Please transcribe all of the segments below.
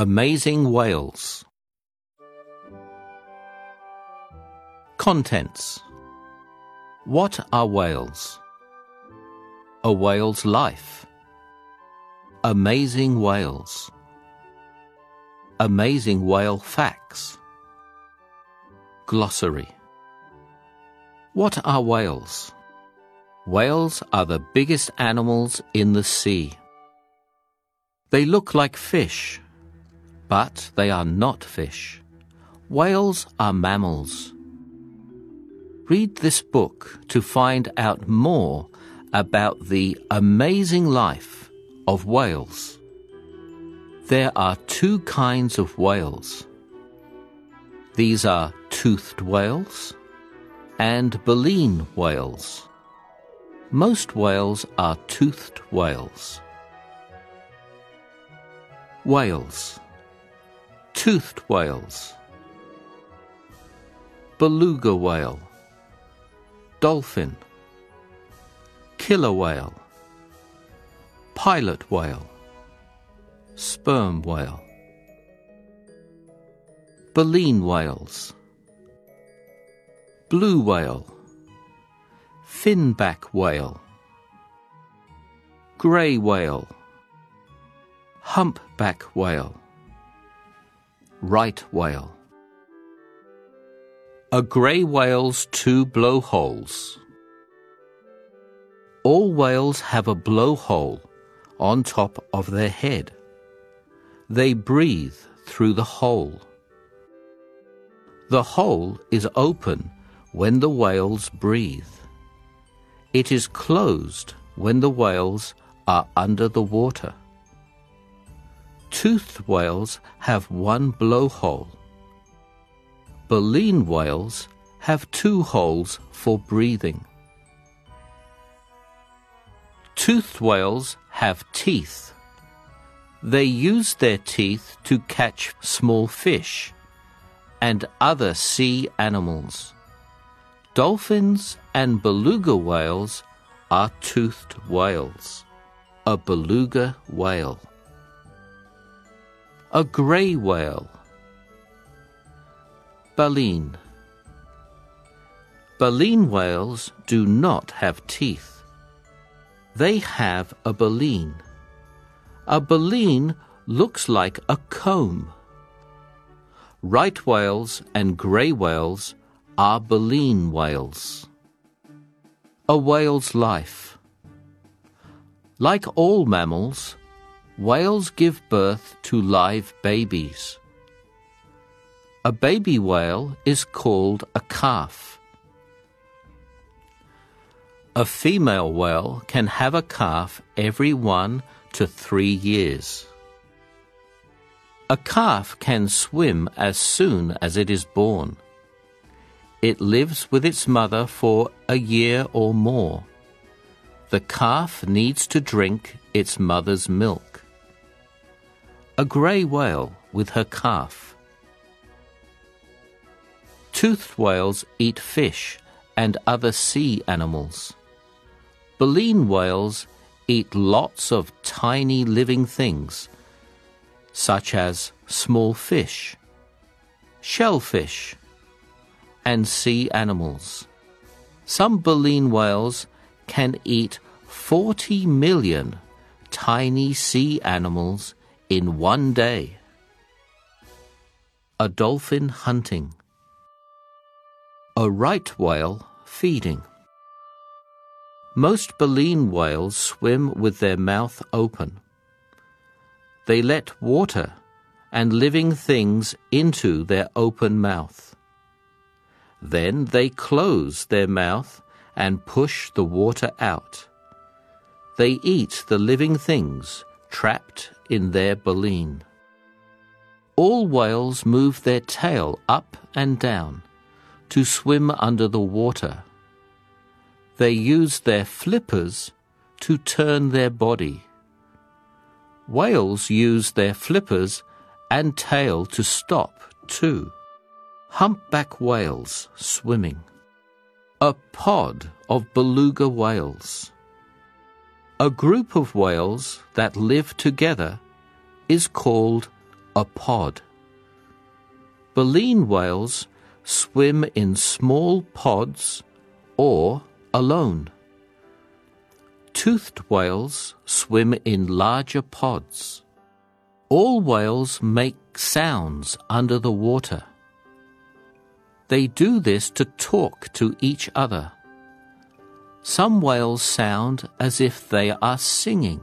Amazing Whales. Contents What are whales? A whale's life. Amazing whales. Amazing whale facts. Glossary What are whales? Whales are the biggest animals in the sea. They look like fish, but they are not fish. Whales are mammals. Read this book to find out more about the amazing life of whales. There are two kinds of whales. These are toothed whales and baleen whales. Most whales are toothed whales. Whales Toothed whales Beluga whale Dolphin Killer whale Pilot whale Sperm whale Baleen whales Blue whale Finback whale Grey whale Humpback whale Right whale A grey whale's two blowholes All whales have a blowhole on top of their head. They breathe through the hole. The hole is open when the whales breathe. It is closed when the whales are under the water. Toothed whales have one blowhole. Baleen whales have two holes for breathing. Toothed whales have teeth. They use their teeth to catch small fish and other sea animals. Dolphins and beluga whales are toothed whales. A beluga whale. A grey whale. Baleen. Baleen whales do not have teeth. They have a baleen. A baleen looks like a comb. Right whales and grey whales are baleen whales. A whale's life. Like all mammals, whales give birth to live babies. A baby whale is called a calf. A female whale can have a calf every one to three years. A calf can swim as soon as it is born. It lives with its mother for a year or more. The calf needs to drink its mother's milk. A grey whale with her calf. Toothed whales eat fish and other sea animals. Baleen whales eat lots of tiny living things, such as small fish, shellfish, and sea animals. Some baleen whales can eat 40 million tiny sea animals in one day. A dolphin hunting. A right whale feeding. Most baleen whales swim with their mouth open. They let water and living things into their open mouth. Then they close their mouth and push the water out. They eat the living things trapped in their baleen. All whales move their tail up and down to swim under the water they use their flippers to turn their body. Whales use their flippers and tail to stop, too. Humpback whales swimming. A pod of beluga whales. A group of whales that live together is called a pod. Baleen whales swim in small pods or alone. Toothed whales swim in larger pods. All whales make sounds under the water. They do this to talk to each other. Some whales sound as if they are singing.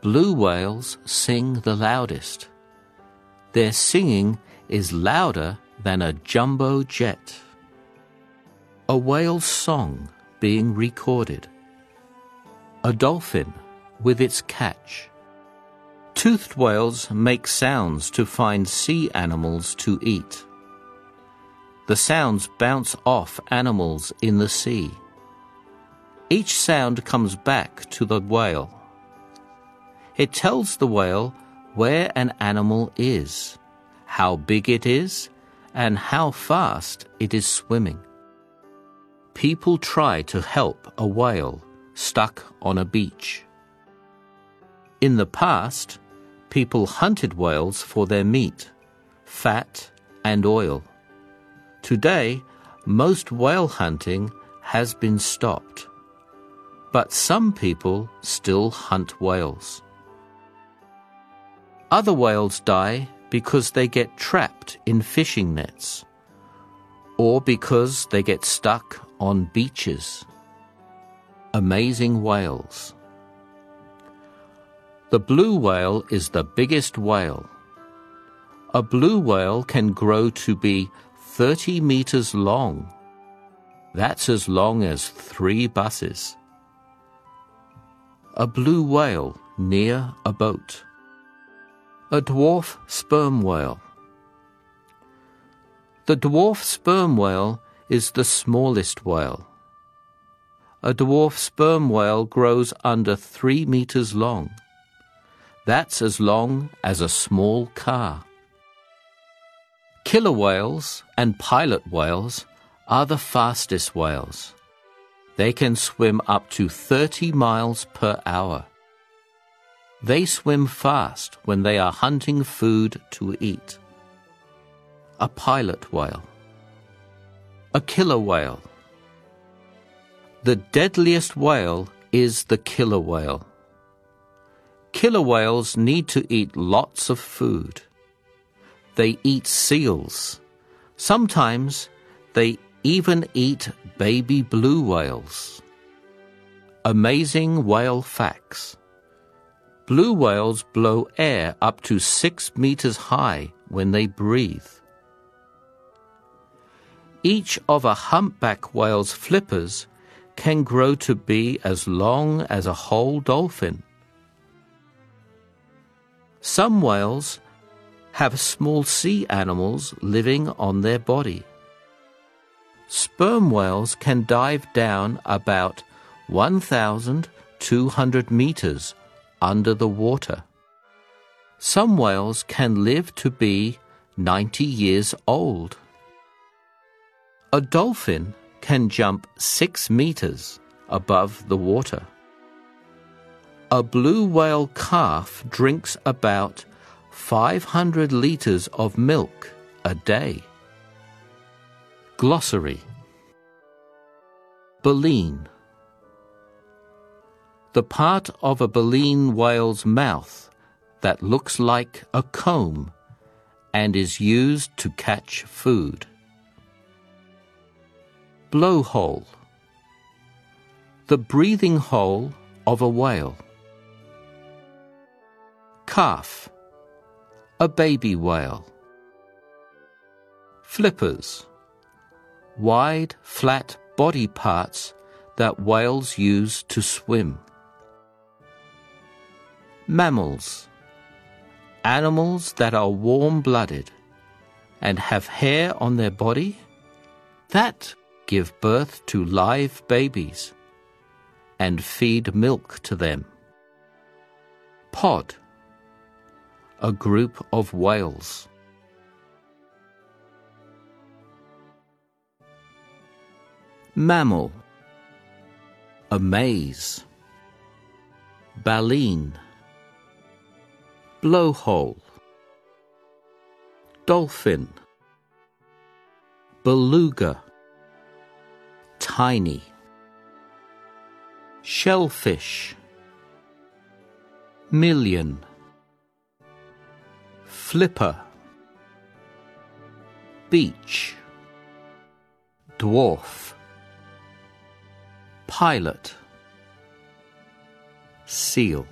Blue whales sing the loudest. Their singing is louder than a jumbo jet. A whale's song being recorded. A dolphin with its catch. Toothed whales make sounds to find sea animals to eat. The sounds bounce off animals in the sea. Each sound comes back to the whale. It tells the whale where an animal is, how big it is, and how fast it is swimming. People try to help a whale stuck on a beach. In the past, people hunted whales for their meat, fat, and oil. Today, most whale hunting has been stopped, but some people still hunt whales. Other whales die because they get trapped in fishing nets or because they get stuck on beaches. Amazing whales. The blue whale is the biggest whale. A blue whale can grow to be 30 meters long. That's as long as three buses. A blue whale near a boat. A dwarf sperm whale. The dwarf sperm whale is the smallest whale. A dwarf sperm whale grows under three meters long. That's as long as a small car. Killer whales and pilot whales are the fastest whales. They can swim up to 30 miles per hour. They swim fast when they are hunting food to eat. A pilot whale. A killer whale. The deadliest whale is the killer whale. Killer whales need to eat lots of food. They eat seals. Sometimes they even eat baby blue whales. Amazing whale facts. Blue whales blow air up to six meters high when they breathe. Each of a humpback whale's flippers can grow to be as long as a whole dolphin. Some whales have small sea animals living on their body. Sperm whales can dive down about 1,200 meters under the water. Some whales can live to be 90 years old. A dolphin can jump 6 meters above the water. A blue whale calf drinks about 500 liters of milk a day. Glossary Baleen the part of a baleen whale's mouth that looks like a comb and is used to catch food. Blowhole The breathing hole of a whale. Calf A baby whale. Flippers Wide, flat body parts that whales use to swim. Mammals Animals that are warm blooded and have hair on their body that give birth to live babies and feed milk to them. Pod A group of whales. Mammal. A maze. Baleen. Blowhole. Dolphin, beluga, tiny, shellfish, million, flipper, beach, dwarf, pilot, seal.